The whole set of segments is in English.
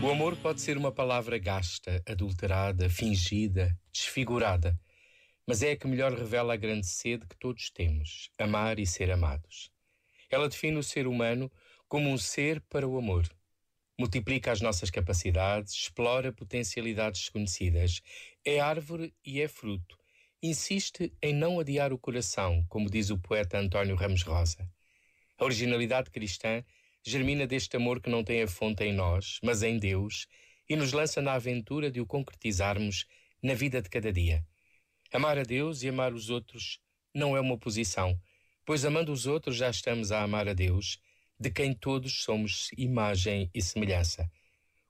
O amor pode ser uma palavra gasta, adulterada, fingida, desfigurada, mas é a que melhor revela a grande sede que todos temos: amar e ser amados. Ela define o ser humano como um ser para o amor. Multiplica as nossas capacidades, explora potencialidades desconhecidas, é árvore e é fruto. Insiste em não adiar o coração, como diz o poeta António Ramos Rosa. A originalidade cristã germina deste amor que não tem a fonte em nós, mas em Deus, e nos lança na aventura de o concretizarmos na vida de cada dia. Amar a Deus e amar os outros não é uma oposição, pois amando os outros já estamos a amar a Deus, de quem todos somos imagem e semelhança.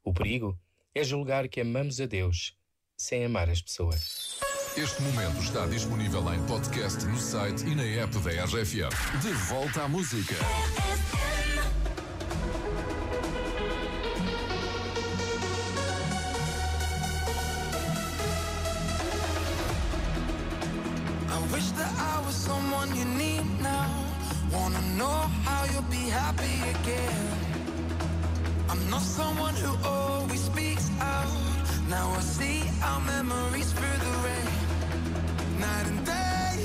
O perigo é julgar que amamos a Deus sem amar as pessoas. Este momento está disponível em podcast no site e na app da RFM. De volta à música. Wish that I was someone you need now. Wanna know how you'll be happy again. I'm not someone who always speaks out. Now I see our memories through the rain. Night and day.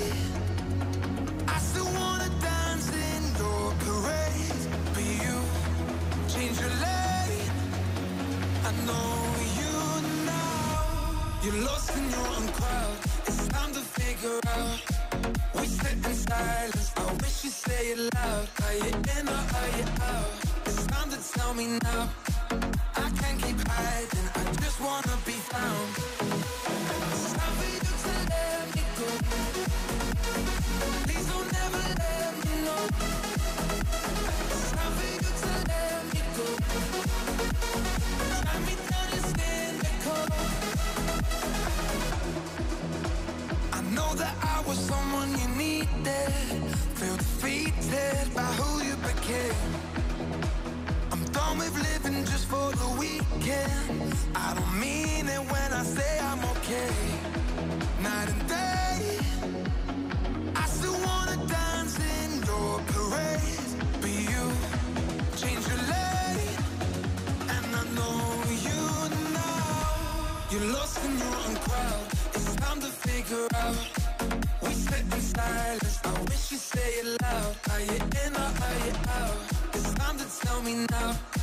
I still wanna dance in your parade. But you change your lane. I know you now. You're lost in your own crowd. It's time to figure out. We sit in silence. I wish you say it loud. Are you in or are you out? It's time to tell me now. Needed. Feel defeated by who you became. I'm done with living just for the weekend. I don't mean it when I say I'm okay. Night and day, I still wanna dance in your parade. But you change your lane, and I know you now. You're lost in your own crowd. It's time to figure out. Sit in silence. I wish you say it loud. Are you in or are you out? It's time to tell me now.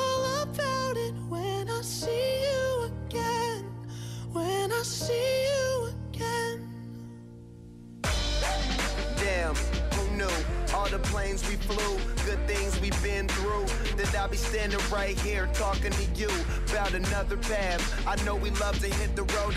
planes we flew, good things we've been through. That I'll be standing right here talking to you about another path. I know we love to hit the road.